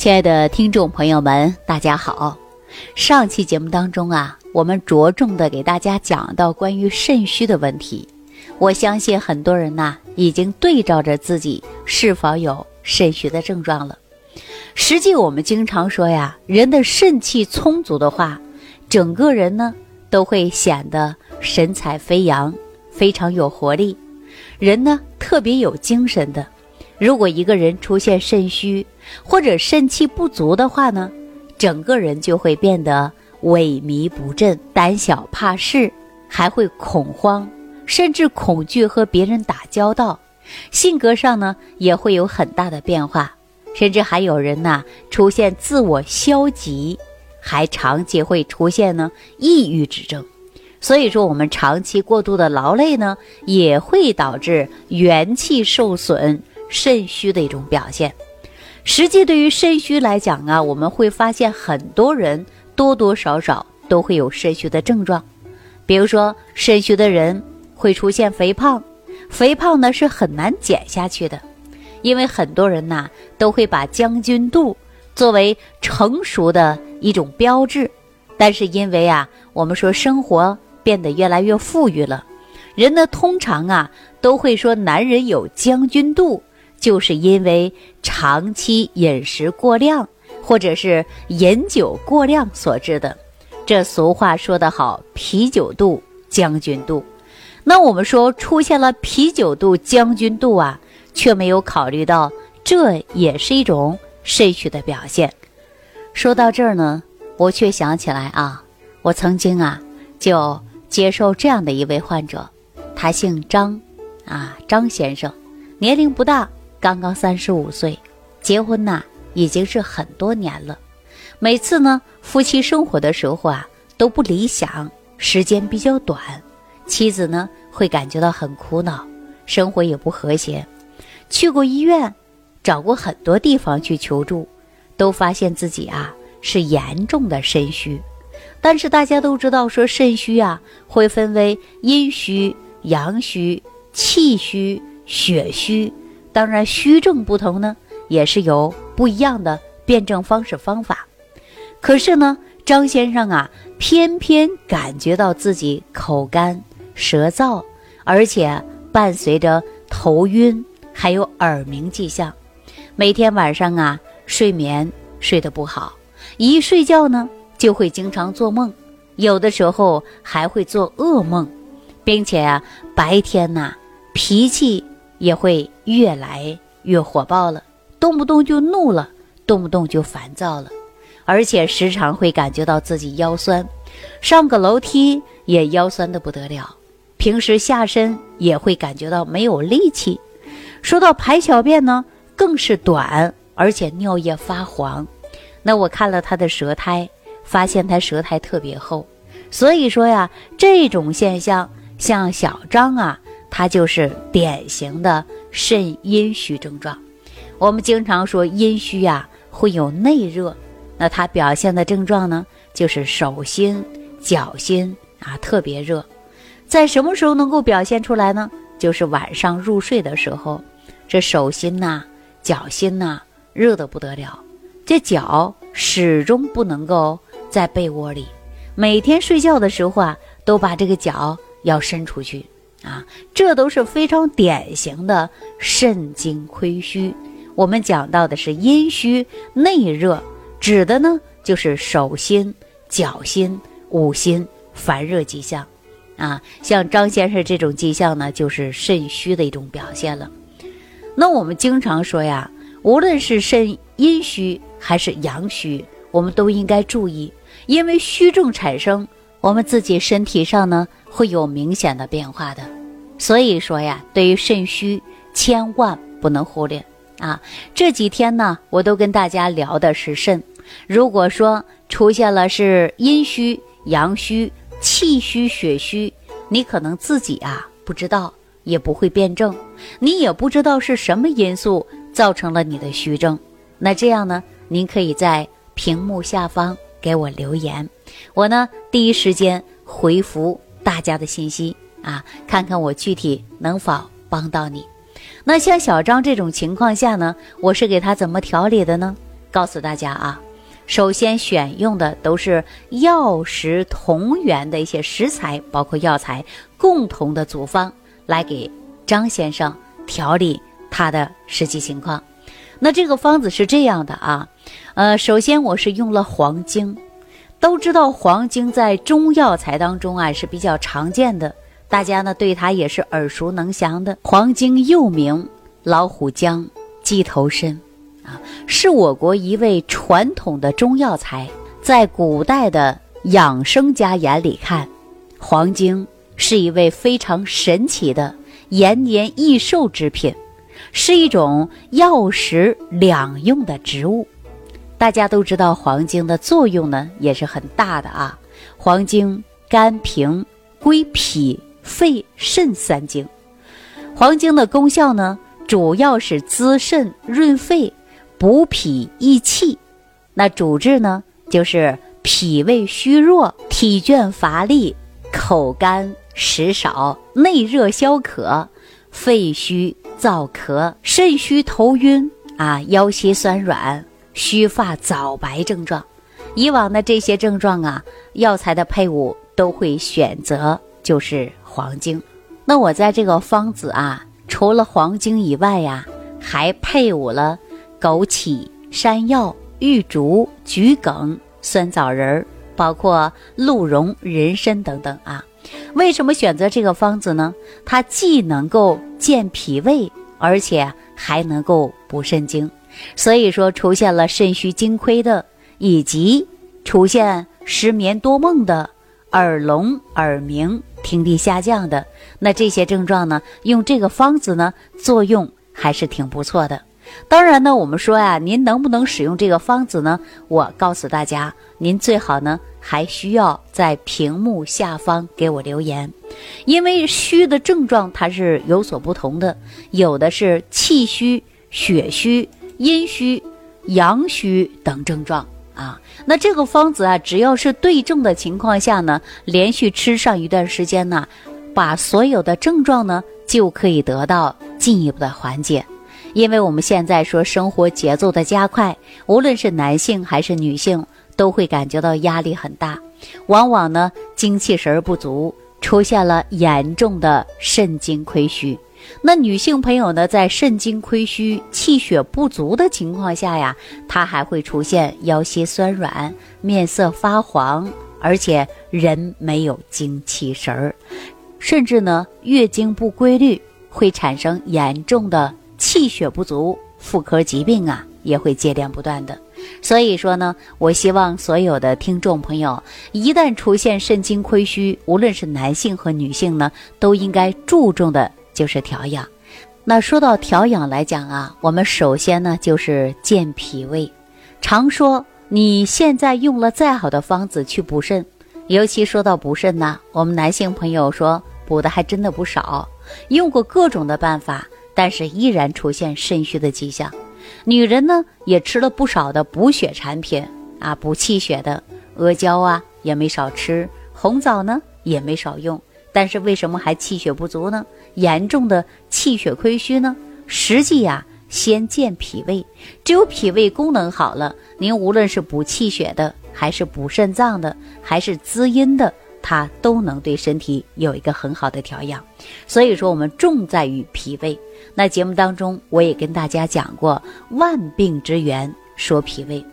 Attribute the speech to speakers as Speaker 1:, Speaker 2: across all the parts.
Speaker 1: 亲爱的听众朋友们，大家好。上期节目当中啊，我们着重的给大家讲到关于肾虚的问题。我相信很多人呐，已经对照着自己是否有肾虚的症状了。实际我们经常说呀，人的肾气充足的话，整个人呢都会显得神采飞扬，非常有活力，人呢特别有精神的。如果一个人出现肾虚，或者肾气不足的话呢，整个人就会变得萎靡不振、胆小怕事，还会恐慌，甚至恐惧和别人打交道。性格上呢也会有很大的变化，甚至还有人呐出现自我消极，还长期会出现呢抑郁之症。所以说，我们长期过度的劳累呢，也会导致元气受损、肾虚的一种表现。实际对于肾虚来讲啊，我们会发现很多人多多少少都会有肾虚的症状。比如说，肾虚的人会出现肥胖，肥胖呢是很难减下去的，因为很多人呐都会把将军肚作为成熟的一种标志。但是因为啊，我们说生活变得越来越富裕了，人呢通常啊都会说男人有将军肚。就是因为长期饮食过量，或者是饮酒过量所致的。这俗话说得好，“啤酒肚，将军肚”。那我们说出现了啤酒肚、将军肚啊，却没有考虑到这也是一种肾虚的表现。说到这儿呢，我却想起来啊，我曾经啊就接受这样的一位患者，他姓张，啊张先生，年龄不大。刚刚三十五岁，结婚呐已经是很多年了。每次呢夫妻生活的时候啊都不理想，时间比较短，妻子呢会感觉到很苦恼，生活也不和谐。去过医院，找过很多地方去求助，都发现自己啊是严重的肾虚。但是大家都知道，说肾虚啊会分为阴虚、阳虚、气虚、血虚。当然，虚症不同呢，也是有不一样的辩证方式方法。可是呢，张先生啊，偏偏感觉到自己口干舌燥，而且伴随着头晕，还有耳鸣迹象。每天晚上啊，睡眠睡得不好，一睡觉呢，就会经常做梦，有的时候还会做噩梦，并且啊，白天呐，脾气。也会越来越火爆了，动不动就怒了，动不动就烦躁了，而且时常会感觉到自己腰酸，上个楼梯也腰酸的不得了，平时下身也会感觉到没有力气。说到排小便呢，更是短，而且尿液发黄。那我看了他的舌苔，发现他舌苔特别厚，所以说呀，这种现象像小张啊。他就是典型的肾阴虚症状。我们经常说阴虚呀会有内热，那它表现的症状呢，就是手心、脚心啊特别热。在什么时候能够表现出来呢？就是晚上入睡的时候，这手心呐、脚心呐热得不得了，这脚始终不能够在被窝里，每天睡觉的时候啊都把这个脚要伸出去。啊，这都是非常典型的肾精亏虚。我们讲到的是阴虚内热，指的呢就是手心、脚心、五心烦热迹象。啊，像张先生这种迹象呢，就是肾虚的一种表现了。那我们经常说呀，无论是肾阴虚还是阳虚，我们都应该注意，因为虚症产生，我们自己身体上呢。会有明显的变化的，所以说呀，对于肾虚，千万不能忽略啊。这几天呢，我都跟大家聊的是肾。如果说出现了是阴虚、阳虚、气虚、血虚，你可能自己啊不知道，也不会辩证，你也不知道是什么因素造成了你的虚症。那这样呢，您可以在屏幕下方给我留言，我呢第一时间回复。大家的信息啊，看看我具体能否帮到你。那像小张这种情况下呢，我是给他怎么调理的呢？告诉大家啊，首先选用的都是药食同源的一些食材，包括药材共同的组方，来给张先生调理他的实际情况。那这个方子是这样的啊，呃，首先我是用了黄精，都知道黄精在中药材当中啊是比较常见的，大家呢对它也是耳熟能详的。黄精又名老虎姜、鸡头参，啊，是我国一味传统的中药材。在古代的养生家眼里看，黄精是一味非常神奇的延年益寿之品。是一种药食两用的植物，大家都知道黄精的作用呢也是很大的啊。黄精甘平，归脾、肺、肾三经。黄精的功效呢，主要是滋肾润肺、补脾益气。那主治呢，就是脾胃虚弱、体倦乏力、口干食少、内热消渴、肺虚。燥咳、肾虚、头晕啊、腰膝酸软、须发早白症状，以往的这些症状啊，药材的配伍都会选择就是黄精。那我在这个方子啊，除了黄精以外呀，还配伍了枸杞、山药、玉竹、桔梗、酸枣仁儿，包括鹿茸、人参等等啊。为什么选择这个方子呢？它既能够健脾胃，而且还能够补肾精，所以说出现了肾虚精亏的，以及出现失眠多梦的、耳聋耳鸣、听力下降的，那这些症状呢，用这个方子呢，作用还是挺不错的。当然呢，我们说呀，您能不能使用这个方子呢？我告诉大家，您最好呢还需要在屏幕下方给我留言，因为虚的症状它是有所不同的，有的是气虚、血虚、阴虚、阳虚等症状啊。那这个方子啊，只要是对症的情况下呢，连续吃上一段时间呢，把所有的症状呢就可以得到进一步的缓解。因为我们现在说生活节奏的加快，无论是男性还是女性，都会感觉到压力很大，往往呢精气神不足，出现了严重的肾精亏虚。那女性朋友呢，在肾精亏虚、气血不足的情况下呀，她还会出现腰膝酸软、面色发黄，而且人没有精气神儿，甚至呢月经不规律，会产生严重的。气血不足，妇科疾病啊也会接连不断的。所以说呢，我希望所有的听众朋友，一旦出现肾精亏虚，无论是男性和女性呢，都应该注重的就是调养。那说到调养来讲啊，我们首先呢就是健脾胃。常说你现在用了再好的方子去补肾，尤其说到补肾呢，我们男性朋友说补的还真的不少，用过各种的办法。但是依然出现肾虚的迹象，女人呢也吃了不少的补血产品啊，补气血的阿胶啊也没少吃，红枣呢也没少用，但是为什么还气血不足呢？严重的气血亏虚呢？实际呀，先健脾胃，只有脾胃功能好了，您无论是补气血的，还是补肾脏的，还是滋阴的。它都能对身体有一个很好的调养，所以说我们重在于脾胃。那节目当中我也跟大家讲过，万病之源说脾胃，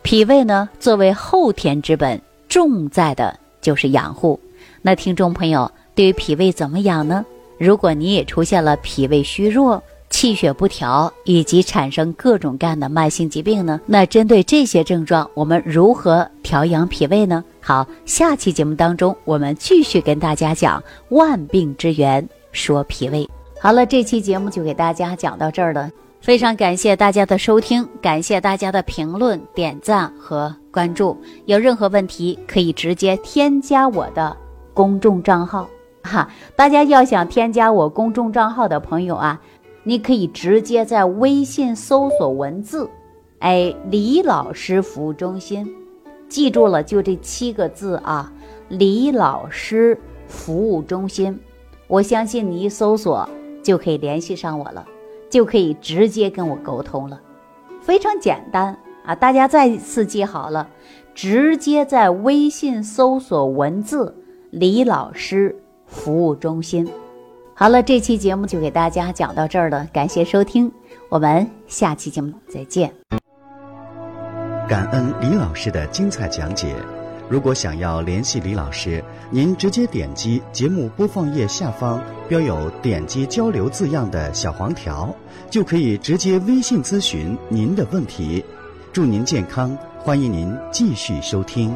Speaker 1: 脾胃呢作为后天之本，重在的就是养护。那听众朋友对于脾胃怎么养呢？如果你也出现了脾胃虚弱，气血不调以及产生各种各样的慢性疾病呢？那针对这些症状，我们如何调养脾胃呢？好，下期节目当中，我们继续跟大家讲万病之源，说脾胃。好了，这期节目就给大家讲到这儿了，非常感谢大家的收听，感谢大家的评论、点赞和关注。有任何问题，可以直接添加我的公众账号。哈，大家要想添加我公众账号的朋友啊。你可以直接在微信搜索文字，哎，李老师服务中心，记住了，就这七个字啊，李老师服务中心。我相信你一搜索就可以联系上我了，就可以直接跟我沟通了，非常简单，啊，大家再次记好了，直接在微信搜索文字“李老师服务中心”。好了，这期节目就给大家讲到这儿了，感谢收听，我们下期节目再见。
Speaker 2: 感恩李老师的精彩讲解。如果想要联系李老师，您直接点击节目播放页下方标有“点击交流”字样的小黄条，就可以直接微信咨询您的问题。祝您健康，欢迎您继续收听。